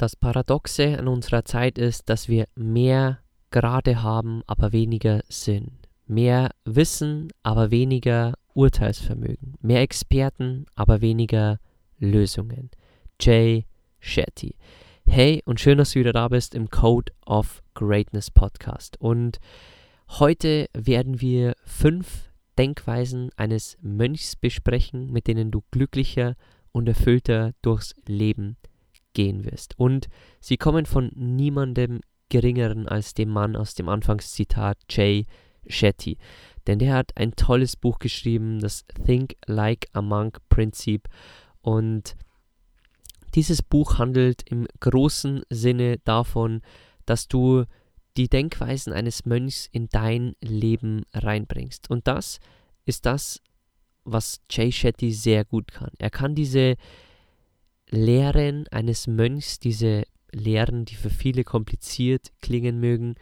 Das Paradoxe an unserer Zeit ist, dass wir mehr Grade haben, aber weniger Sinn. Mehr Wissen, aber weniger Urteilsvermögen. Mehr Experten, aber weniger Lösungen. Jay Shetty. Hey und schön, dass du wieder da bist im Code of Greatness Podcast. Und heute werden wir fünf Denkweisen eines Mönchs besprechen, mit denen du glücklicher und erfüllter durchs Leben gehen wirst. Und sie kommen von niemandem geringeren als dem Mann aus dem Anfangszitat Jay Shetty. Denn der hat ein tolles Buch geschrieben, das Think Like a Monk Prinzip. Und dieses Buch handelt im großen Sinne davon, dass du die Denkweisen eines Mönchs in dein Leben reinbringst. Und das ist das, was Jay Shetty sehr gut kann. Er kann diese Lehren eines Mönchs, diese Lehren, die für viele kompliziert klingen mögen,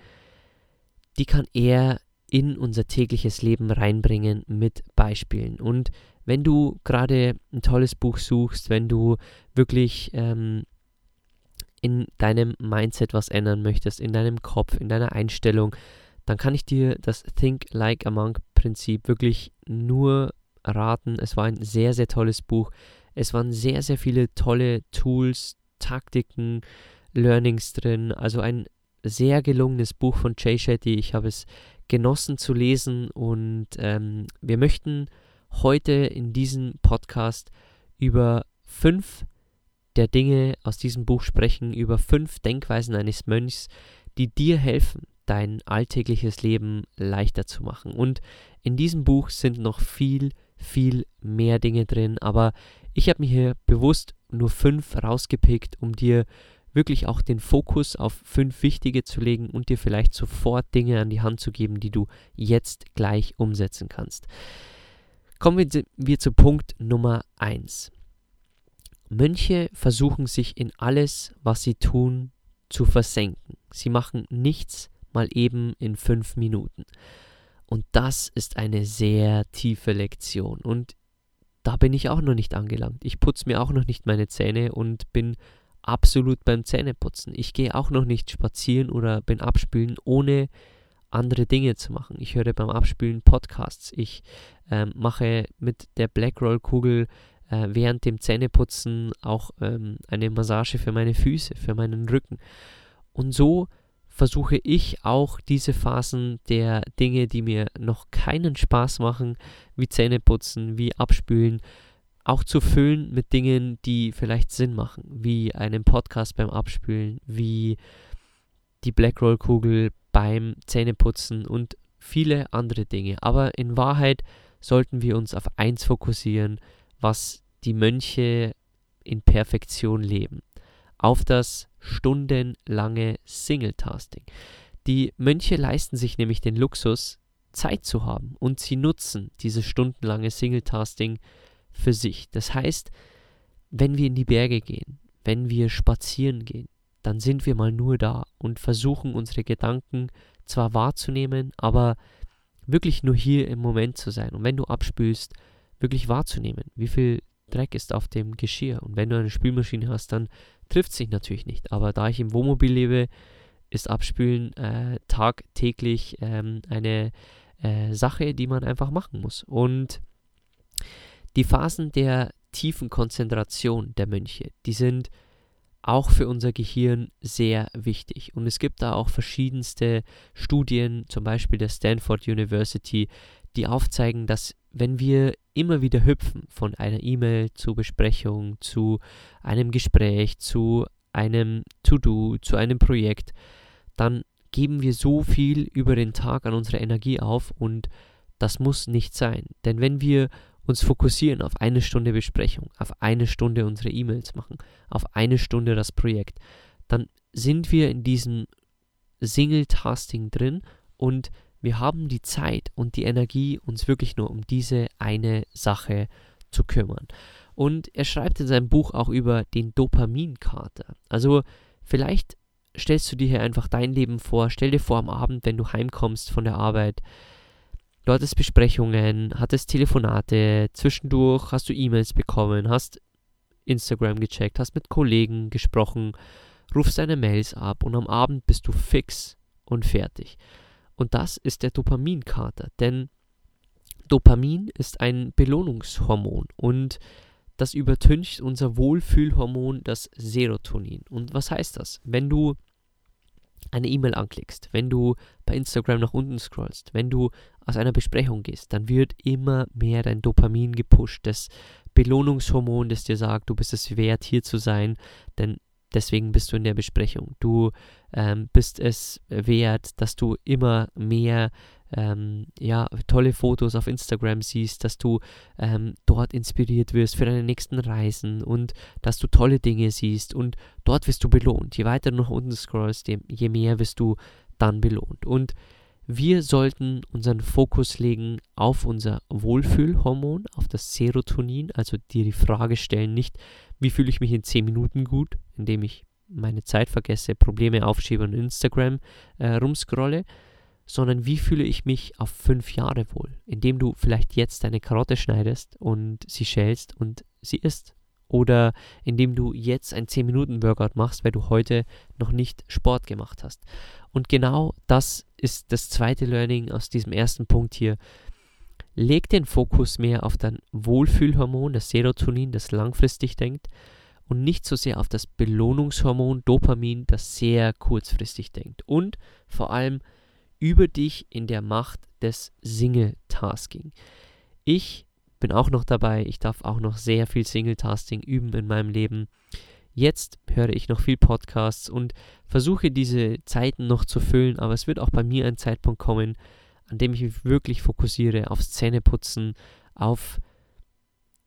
die kann er in unser tägliches Leben reinbringen mit Beispielen. Und wenn du gerade ein tolles Buch suchst, wenn du wirklich ähm, in deinem Mindset was ändern möchtest, in deinem Kopf, in deiner Einstellung, dann kann ich dir das Think Like a Monk Prinzip wirklich nur raten. Es war ein sehr, sehr tolles Buch. Es waren sehr, sehr viele tolle Tools, Taktiken, Learnings drin. Also ein sehr gelungenes Buch von Jay Shetty. Ich habe es genossen zu lesen und ähm, wir möchten heute in diesem Podcast über fünf der Dinge aus diesem Buch sprechen, über fünf Denkweisen eines Mönchs, die dir helfen, dein alltägliches Leben leichter zu machen. Und in diesem Buch sind noch viel, viel mehr Dinge drin, aber ich habe mir hier bewusst nur fünf rausgepickt, um dir wirklich auch den Fokus auf fünf wichtige zu legen und dir vielleicht sofort Dinge an die Hand zu geben, die du jetzt gleich umsetzen kannst. Kommen wir zu Punkt Nummer eins. Mönche versuchen sich in alles, was sie tun, zu versenken. Sie machen nichts mal eben in fünf Minuten. Und das ist eine sehr tiefe Lektion. Und da bin ich auch noch nicht angelangt. Ich putze mir auch noch nicht meine Zähne und bin absolut beim Zähneputzen. Ich gehe auch noch nicht spazieren oder bin abspülen, ohne andere Dinge zu machen. Ich höre beim Abspülen Podcasts. Ich ähm, mache mit der Blackroll-Kugel äh, während dem Zähneputzen auch ähm, eine Massage für meine Füße, für meinen Rücken. Und so versuche ich auch diese Phasen der Dinge, die mir noch keinen Spaß machen, wie Zähneputzen, wie Abspülen, auch zu füllen mit Dingen, die vielleicht Sinn machen, wie einen Podcast beim Abspülen, wie die Blackroll-Kugel beim Zähneputzen und viele andere Dinge. Aber in Wahrheit sollten wir uns auf eins fokussieren, was die Mönche in Perfektion leben. Auf das stundenlange Single-Tasting. Die Mönche leisten sich nämlich den Luxus, Zeit zu haben und sie nutzen dieses stundenlange Single-Tasting für sich. Das heißt, wenn wir in die Berge gehen, wenn wir spazieren gehen, dann sind wir mal nur da und versuchen unsere Gedanken zwar wahrzunehmen, aber wirklich nur hier im Moment zu sein. Und wenn du abspülst, wirklich wahrzunehmen, wie viel Dreck ist auf dem Geschirr. Und wenn du eine Spülmaschine hast, dann trifft sich natürlich nicht. Aber da ich im Wohnmobil lebe, ist Abspülen äh, tagtäglich ähm, eine äh, Sache, die man einfach machen muss. Und die Phasen der tiefen Konzentration der Mönche, die sind auch für unser Gehirn sehr wichtig. Und es gibt da auch verschiedenste Studien, zum Beispiel der Stanford University, die aufzeigen, dass wenn wir immer wieder hüpfen von einer E-Mail zu Besprechung, zu einem Gespräch, zu einem To-Do, zu einem Projekt, dann geben wir so viel über den Tag an unsere Energie auf und das muss nicht sein. Denn wenn wir uns fokussieren auf eine Stunde Besprechung, auf eine Stunde unsere E-Mails machen, auf eine Stunde das Projekt, dann sind wir in diesem Single-Tasting drin und wir haben die Zeit und die Energie, uns wirklich nur um diese eine Sache zu kümmern. Und er schreibt in seinem Buch auch über den Dopaminkater. Also vielleicht stellst du dir hier einfach dein Leben vor. Stell dir vor am Abend, wenn du heimkommst von der Arbeit, du hattest Besprechungen, hattest Telefonate, zwischendurch hast du E-Mails bekommen, hast Instagram gecheckt, hast mit Kollegen gesprochen, rufst deine Mails ab und am Abend bist du fix und fertig. Und das ist der Dopaminkater, denn Dopamin ist ein Belohnungshormon und das übertüncht unser Wohlfühlhormon, das Serotonin. Und was heißt das? Wenn du eine E-Mail anklickst, wenn du bei Instagram nach unten scrollst, wenn du aus einer Besprechung gehst, dann wird immer mehr dein Dopamin gepusht, das Belohnungshormon, das dir sagt, du bist es wert, hier zu sein, denn deswegen bist du in der Besprechung. Du ähm, bist es wert, dass du immer mehr ähm, ja, tolle Fotos auf Instagram siehst, dass du ähm, dort inspiriert wirst für deine nächsten Reisen und dass du tolle Dinge siehst und dort wirst du belohnt. Je weiter du nach unten scrollst, je mehr wirst du dann belohnt. Und wir sollten unseren Fokus legen auf unser Wohlfühlhormon, auf das Serotonin, also dir die Frage stellen, nicht, wie fühle ich mich in 10 Minuten gut, indem ich meine Zeit vergesse, Probleme aufschiebe und Instagram äh, rumscrolle, sondern wie fühle ich mich auf fünf Jahre wohl, indem du vielleicht jetzt deine Karotte schneidest und sie schälst und sie isst. Oder indem du jetzt ein 10-Minuten-Workout machst, weil du heute noch nicht Sport gemacht hast. Und genau das ist das zweite Learning aus diesem ersten Punkt hier. Leg den Fokus mehr auf dein Wohlfühlhormon, das Serotonin, das langfristig denkt, und nicht so sehr auf das Belohnungshormon Dopamin, das sehr kurzfristig denkt. Und vor allem über dich in der Macht des Single-Tasking. Ich bin auch noch dabei, ich darf auch noch sehr viel Single-Tasking üben in meinem Leben. Jetzt höre ich noch viel Podcasts und versuche diese Zeiten noch zu füllen, aber es wird auch bei mir ein Zeitpunkt kommen, an dem ich mich wirklich fokussiere auf Zähneputzen, auf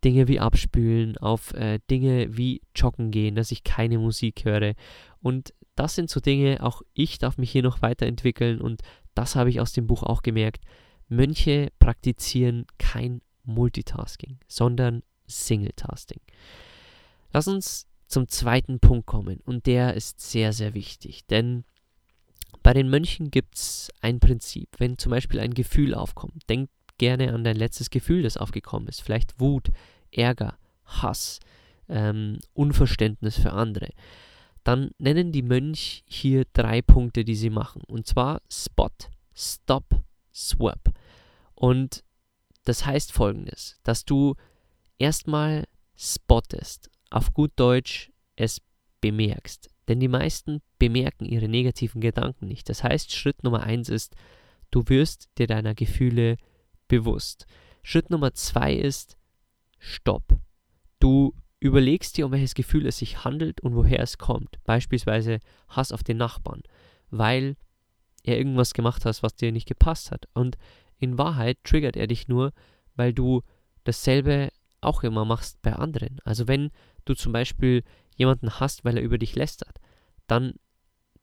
Dinge wie Abspülen, auf äh, Dinge wie Joggen gehen, dass ich keine Musik höre. Und das sind so Dinge, auch ich darf mich hier noch weiterentwickeln und das habe ich aus dem Buch auch gemerkt. Mönche praktizieren kein Multitasking, sondern Singletasking. Lass uns zum zweiten Punkt kommen und der ist sehr, sehr wichtig, denn bei den Mönchen gibt es ein Prinzip. Wenn zum Beispiel ein Gefühl aufkommt, denk gerne an dein letztes Gefühl, das aufgekommen ist. Vielleicht Wut, Ärger, Hass, ähm, Unverständnis für andere dann nennen die Mönch hier drei Punkte, die sie machen. Und zwar Spot, Stop, Swap. Und das heißt folgendes, dass du erstmal spottest, auf gut Deutsch es bemerkst. Denn die meisten bemerken ihre negativen Gedanken nicht. Das heißt, Schritt Nummer eins ist, du wirst dir deiner Gefühle bewusst. Schritt Nummer zwei ist, Stopp. Du Überlegst dir, um welches Gefühl es sich handelt und woher es kommt. Beispielsweise Hass auf den Nachbarn, weil er irgendwas gemacht hat, was dir nicht gepasst hat. Und in Wahrheit triggert er dich nur, weil du dasselbe auch immer machst bei anderen. Also wenn du zum Beispiel jemanden hast, weil er über dich lästert, dann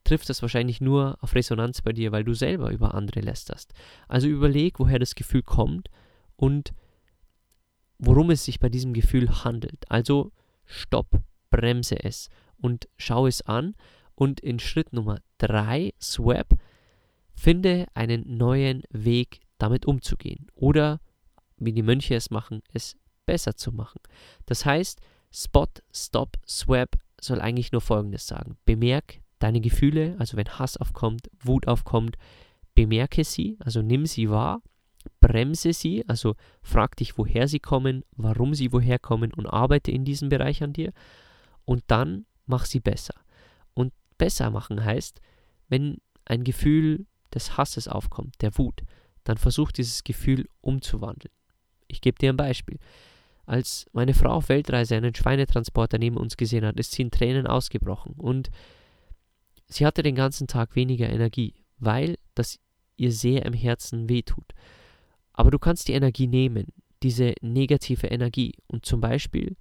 trifft das wahrscheinlich nur auf Resonanz bei dir, weil du selber über andere lästerst. Also überleg, woher das Gefühl kommt und worum es sich bei diesem Gefühl handelt. Also stopp, bremse es und schau es an. Und in Schritt Nummer 3, Swap, finde einen neuen Weg, damit umzugehen. Oder, wie die Mönche es machen, es besser zu machen. Das heißt, Spot, Stop, Swap soll eigentlich nur Folgendes sagen. Bemerk deine Gefühle, also wenn Hass aufkommt, Wut aufkommt, bemerke sie, also nimm sie wahr bremse sie, also frag dich, woher sie kommen, warum sie woher kommen und arbeite in diesem Bereich an dir. Und dann mach sie besser. Und besser machen heißt, wenn ein Gefühl des Hasses aufkommt, der Wut, dann versuch dieses Gefühl umzuwandeln. Ich gebe dir ein Beispiel. Als meine Frau auf Weltreise einen Schweinetransporter neben uns gesehen hat, ist sie in Tränen ausgebrochen und sie hatte den ganzen Tag weniger Energie, weil das ihr sehr im Herzen wehtut. Aber du kannst die Energie nehmen, diese negative Energie, und zum Beispiel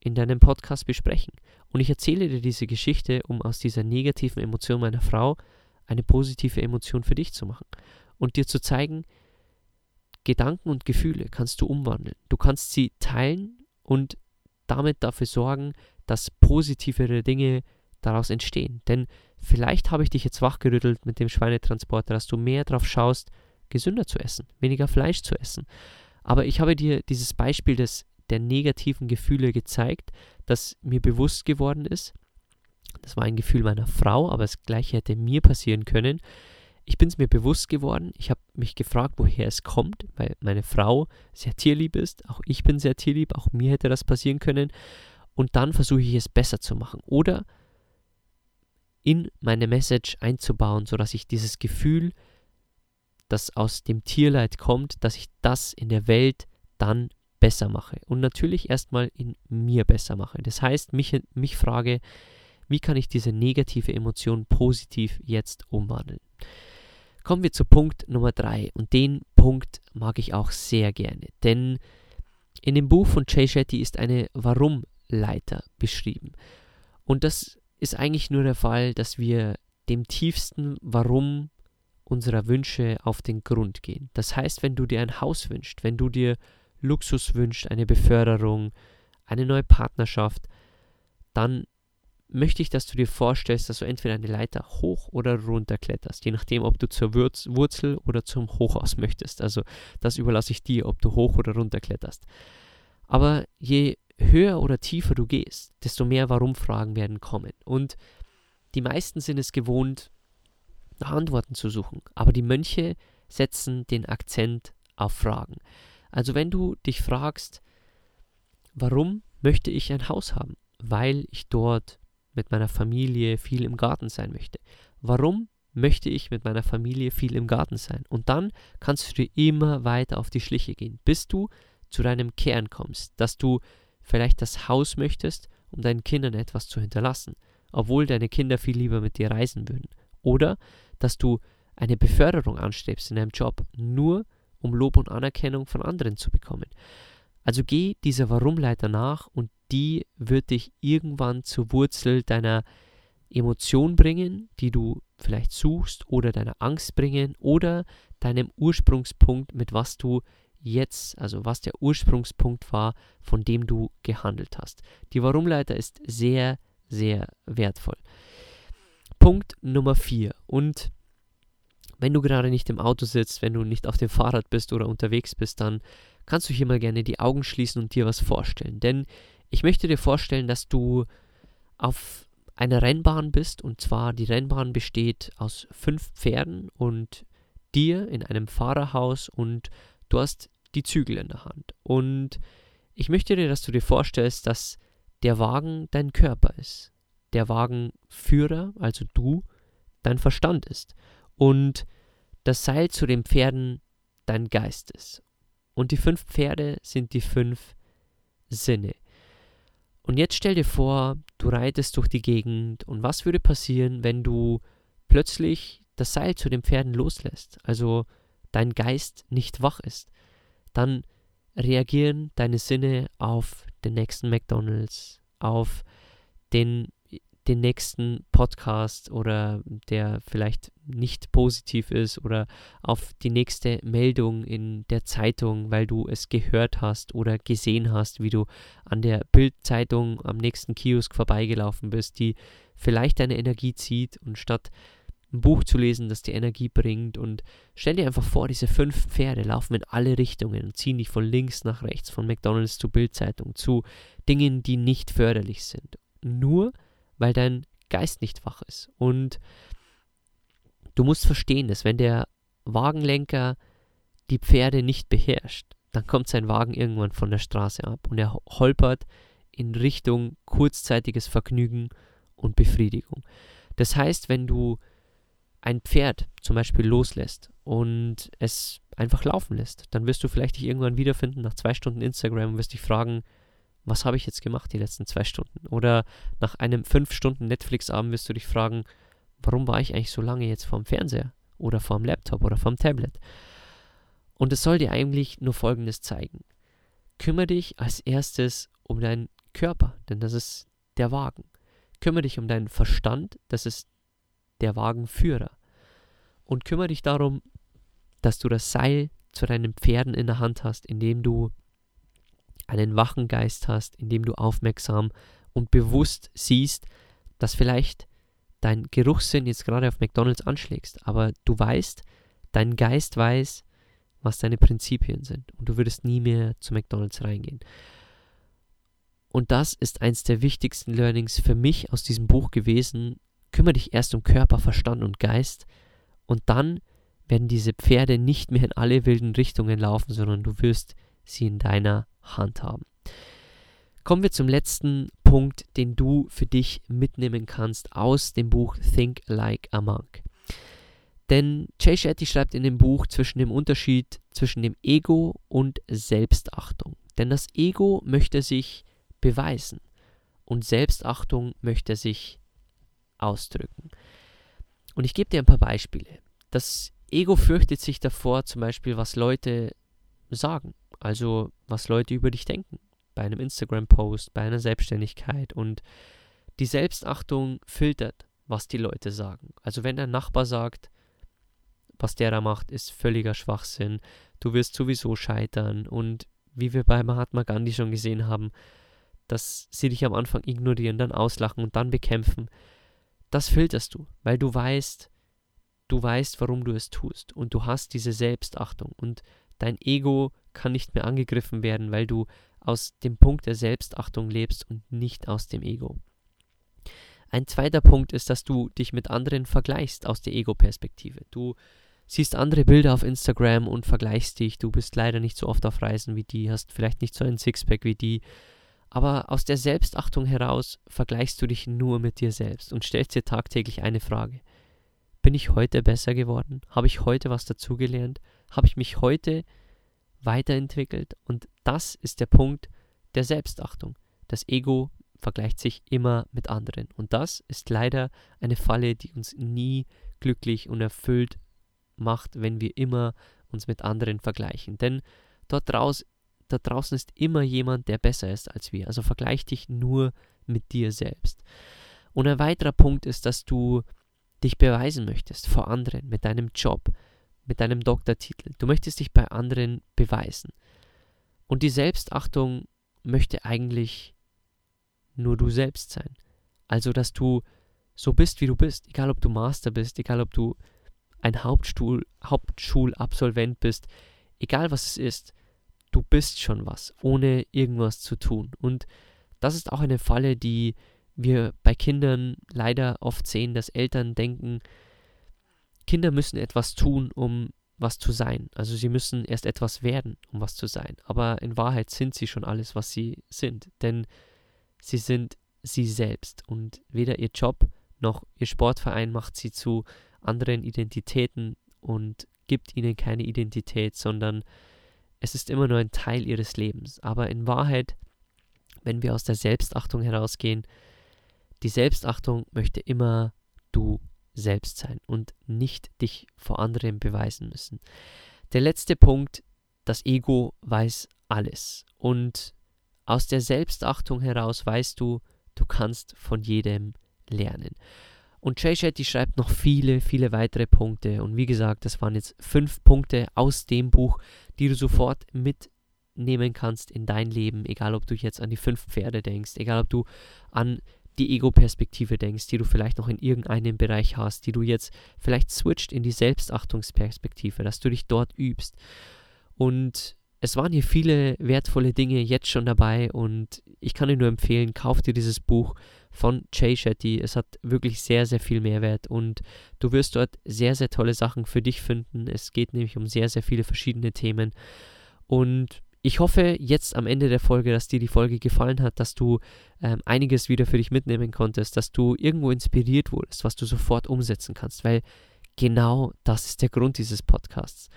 in deinem Podcast besprechen. Und ich erzähle dir diese Geschichte, um aus dieser negativen Emotion meiner Frau eine positive Emotion für dich zu machen und dir zu zeigen, Gedanken und Gefühle kannst du umwandeln. Du kannst sie teilen und damit dafür sorgen, dass positivere Dinge daraus entstehen. Denn vielleicht habe ich dich jetzt wachgerüttelt mit dem Schweinetransporter, dass du mehr darauf schaust, gesünder zu essen, weniger Fleisch zu essen. Aber ich habe dir dieses Beispiel des, der negativen Gefühle gezeigt, das mir bewusst geworden ist. Das war ein Gefühl meiner Frau, aber das gleiche hätte mir passieren können. Ich bin es mir bewusst geworden. Ich habe mich gefragt, woher es kommt, weil meine Frau sehr tierlieb ist. Auch ich bin sehr tierlieb. Auch mir hätte das passieren können. Und dann versuche ich es besser zu machen. Oder in meine Message einzubauen, sodass ich dieses Gefühl das aus dem Tierleid kommt, dass ich das in der Welt dann besser mache. Und natürlich erstmal in mir besser mache. Das heißt, mich, mich frage, wie kann ich diese negative Emotion positiv jetzt umwandeln? Kommen wir zu Punkt Nummer drei. Und den Punkt mag ich auch sehr gerne. Denn in dem Buch von Jay Shetty ist eine Warum-Leiter beschrieben. Und das ist eigentlich nur der Fall, dass wir dem tiefsten Warum unserer Wünsche auf den Grund gehen. Das heißt, wenn du dir ein Haus wünschst, wenn du dir Luxus wünschst, eine Beförderung, eine neue Partnerschaft, dann möchte ich, dass du dir vorstellst, dass du entweder eine Leiter hoch oder runter kletterst, je nachdem, ob du zur Wurz Wurzel oder zum Hochhaus möchtest. Also das überlasse ich dir, ob du hoch oder runter kletterst. Aber je höher oder tiefer du gehst, desto mehr Warum-Fragen werden kommen. Und die meisten sind es gewohnt, nach Antworten zu suchen. Aber die Mönche setzen den Akzent auf Fragen. Also wenn du dich fragst, warum möchte ich ein Haus haben? Weil ich dort mit meiner Familie viel im Garten sein möchte. Warum möchte ich mit meiner Familie viel im Garten sein? Und dann kannst du dir immer weiter auf die Schliche gehen, bis du zu deinem Kern kommst, dass du vielleicht das Haus möchtest, um deinen Kindern etwas zu hinterlassen, obwohl deine Kinder viel lieber mit dir reisen würden. Oder dass du eine Beförderung anstrebst in deinem Job, nur um Lob und Anerkennung von anderen zu bekommen. Also geh dieser Warum-Leiter nach und die wird dich irgendwann zur Wurzel deiner Emotion bringen, die du vielleicht suchst, oder deiner Angst bringen, oder deinem Ursprungspunkt, mit was du jetzt, also was der Ursprungspunkt war, von dem du gehandelt hast. Die Warum-Leiter ist sehr, sehr wertvoll. Punkt Nummer 4. Und wenn du gerade nicht im Auto sitzt, wenn du nicht auf dem Fahrrad bist oder unterwegs bist, dann kannst du hier mal gerne die Augen schließen und dir was vorstellen. Denn ich möchte dir vorstellen, dass du auf einer Rennbahn bist und zwar die Rennbahn besteht aus fünf Pferden und dir in einem Fahrerhaus und du hast die Zügel in der Hand. Und ich möchte dir, dass du dir vorstellst, dass der Wagen dein Körper ist der Wagenführer, also du, dein Verstand ist und das Seil zu den Pferden dein Geist ist. Und die fünf Pferde sind die fünf Sinne. Und jetzt stell dir vor, du reitest durch die Gegend und was würde passieren, wenn du plötzlich das Seil zu den Pferden loslässt, also dein Geist nicht wach ist? Dann reagieren deine Sinne auf den nächsten McDonald's, auf den den nächsten Podcast oder der vielleicht nicht positiv ist oder auf die nächste Meldung in der Zeitung, weil du es gehört hast oder gesehen hast, wie du an der Bildzeitung am nächsten Kiosk vorbeigelaufen bist, die vielleicht deine Energie zieht und statt ein Buch zu lesen, das dir Energie bringt und stell dir einfach vor, diese fünf Pferde laufen in alle Richtungen und ziehen dich von links nach rechts, von McDonalds zu Bildzeitung, zu Dingen, die nicht förderlich sind. Nur weil dein Geist nicht wach ist. Und du musst verstehen, dass wenn der Wagenlenker die Pferde nicht beherrscht, dann kommt sein Wagen irgendwann von der Straße ab und er holpert in Richtung kurzzeitiges Vergnügen und Befriedigung. Das heißt, wenn du ein Pferd zum Beispiel loslässt und es einfach laufen lässt, dann wirst du vielleicht dich irgendwann wiederfinden nach zwei Stunden Instagram und wirst dich fragen, was habe ich jetzt gemacht die letzten zwei Stunden? Oder nach einem fünf Stunden Netflix-Abend wirst du dich fragen, warum war ich eigentlich so lange jetzt vorm Fernseher oder vorm Laptop oder vorm Tablet? Und es soll dir eigentlich nur Folgendes zeigen. Kümmere dich als erstes um deinen Körper, denn das ist der Wagen. Kümmere dich um deinen Verstand, das ist der Wagenführer. Und kümmere dich darum, dass du das Seil zu deinen Pferden in der Hand hast, indem du einen wachen Geist hast, indem du aufmerksam und bewusst siehst, dass vielleicht dein Geruchssinn jetzt gerade auf McDonald's anschlägst, aber du weißt, dein Geist weiß, was deine Prinzipien sind und du würdest nie mehr zu McDonald's reingehen. Und das ist eins der wichtigsten Learnings für mich aus diesem Buch gewesen. Kümmere dich erst um Körper, Verstand und Geist und dann werden diese Pferde nicht mehr in alle wilden Richtungen laufen, sondern du wirst sie in deiner Hand haben. Kommen wir zum letzten Punkt, den du für dich mitnehmen kannst aus dem Buch Think Like a Monk. Denn Jay Shetty schreibt in dem Buch zwischen dem Unterschied zwischen dem Ego und Selbstachtung. Denn das Ego möchte sich beweisen und Selbstachtung möchte sich ausdrücken. Und ich gebe dir ein paar Beispiele. Das Ego fürchtet sich davor, zum Beispiel, was Leute sagen, also was Leute über dich denken, bei einem Instagram-Post, bei einer Selbstständigkeit. Und die Selbstachtung filtert, was die Leute sagen. Also wenn dein Nachbar sagt, was der da macht, ist völliger Schwachsinn. Du wirst sowieso scheitern. Und wie wir bei Mahatma Gandhi schon gesehen haben, dass sie dich am Anfang ignorieren, dann auslachen und dann bekämpfen. Das filterst du, weil du weißt, du weißt, warum du es tust. Und du hast diese Selbstachtung. Und dein Ego kann nicht mehr angegriffen werden, weil du aus dem Punkt der Selbstachtung lebst und nicht aus dem Ego. Ein zweiter Punkt ist, dass du dich mit anderen vergleichst aus der Ego-Perspektive. Du siehst andere Bilder auf Instagram und vergleichst dich. Du bist leider nicht so oft auf Reisen wie die, hast vielleicht nicht so ein Sixpack wie die. Aber aus der Selbstachtung heraus vergleichst du dich nur mit dir selbst und stellst dir tagtäglich eine Frage. Bin ich heute besser geworden? Habe ich heute was dazugelernt? Habe ich mich heute weiterentwickelt? Und das ist der Punkt der Selbstachtung. Das Ego vergleicht sich immer mit anderen. Und das ist leider eine Falle, die uns nie glücklich und erfüllt macht, wenn wir immer uns mit anderen vergleichen. Denn dort, draus, dort draußen ist immer jemand, der besser ist als wir. Also vergleich dich nur mit dir selbst. Und ein weiterer Punkt ist, dass du dich beweisen möchtest vor anderen mit deinem Job, mit deinem Doktortitel. Du möchtest dich bei anderen beweisen. Und die Selbstachtung möchte eigentlich nur du selbst sein. Also, dass du so bist, wie du bist, egal ob du Master bist, egal ob du ein Hauptstuhl, Hauptschulabsolvent bist, egal was es ist, du bist schon was, ohne irgendwas zu tun. Und das ist auch eine Falle, die wir bei Kindern leider oft sehen, dass Eltern denken, Kinder müssen etwas tun, um was zu sein. Also sie müssen erst etwas werden, um was zu sein. Aber in Wahrheit sind sie schon alles, was sie sind. Denn sie sind sie selbst. Und weder ihr Job noch ihr Sportverein macht sie zu anderen Identitäten und gibt ihnen keine Identität, sondern es ist immer nur ein Teil ihres Lebens. Aber in Wahrheit, wenn wir aus der Selbstachtung herausgehen, die Selbstachtung möchte immer du selbst sein und nicht dich vor anderen beweisen müssen. Der letzte Punkt, das Ego weiß alles. Und aus der Selbstachtung heraus weißt du, du kannst von jedem lernen. Und Jay Shetty schreibt noch viele, viele weitere Punkte. Und wie gesagt, das waren jetzt fünf Punkte aus dem Buch, die du sofort mitnehmen kannst in dein Leben. Egal, ob du jetzt an die fünf Pferde denkst, egal, ob du an die Ego-Perspektive denkst, die du vielleicht noch in irgendeinem Bereich hast, die du jetzt vielleicht switcht in die Selbstachtungsperspektive, dass du dich dort übst. Und es waren hier viele wertvolle Dinge jetzt schon dabei und ich kann dir nur empfehlen, kauf dir dieses Buch von Jay Shetty. Es hat wirklich sehr, sehr viel Mehrwert und du wirst dort sehr, sehr tolle Sachen für dich finden. Es geht nämlich um sehr, sehr viele verschiedene Themen. Und Ich hoffe jetzt am Ende der Folge, dass dir die Folge gefallen hat, dass du ähm, einiges wieder für dich mitnehmen konntest, dass du irgendwo inspiriert wurdest, was du sofort umsetzen kannst, weil genau das ist der Grund dieses Podcasts.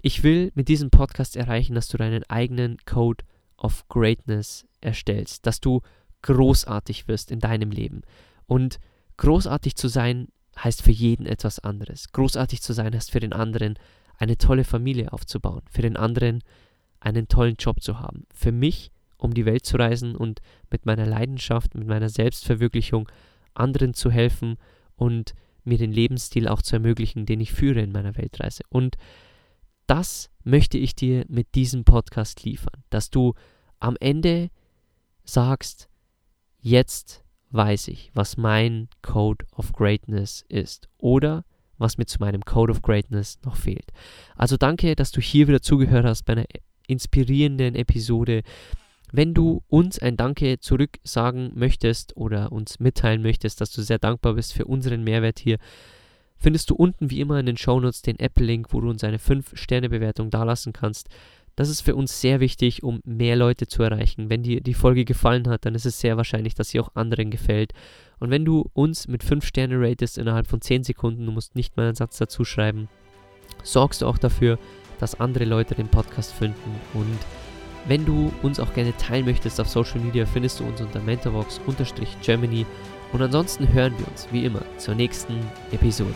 Ich will mit diesem Podcast erreichen, dass du deinen eigenen Code of Greatness erstellst, dass du großartig wirst in deinem Leben. Und großartig zu sein heißt für jeden etwas anderes. Großartig zu sein heißt für den anderen eine tolle Familie aufzubauen, für den anderen einen tollen Job zu haben. Für mich, um die Welt zu reisen und mit meiner Leidenschaft, mit meiner Selbstverwirklichung anderen zu helfen und mir den Lebensstil auch zu ermöglichen, den ich führe in meiner Weltreise. Und das möchte ich dir mit diesem Podcast liefern, dass du am Ende sagst, jetzt weiß ich, was mein Code of Greatness ist oder was mir zu meinem Code of Greatness noch fehlt. Also danke, dass du hier wieder zugehört hast bei einer inspirierenden Episode. Wenn du uns ein Danke zurück sagen möchtest oder uns mitteilen möchtest, dass du sehr dankbar bist für unseren Mehrwert hier, findest du unten wie immer in den Shownotes den Apple-Link, wo du uns eine 5-Sterne-Bewertung dalassen kannst. Das ist für uns sehr wichtig, um mehr Leute zu erreichen. Wenn dir die Folge gefallen hat, dann ist es sehr wahrscheinlich, dass sie auch anderen gefällt. Und wenn du uns mit 5 Sterne ratest innerhalb von 10 Sekunden, du musst nicht mal einen Satz dazu schreiben, sorgst du auch dafür, dass andere Leute den Podcast finden. Und wenn du uns auch gerne teilen möchtest auf Social Media, findest du uns unter mentorvox-germany. Und ansonsten hören wir uns, wie immer, zur nächsten Episode.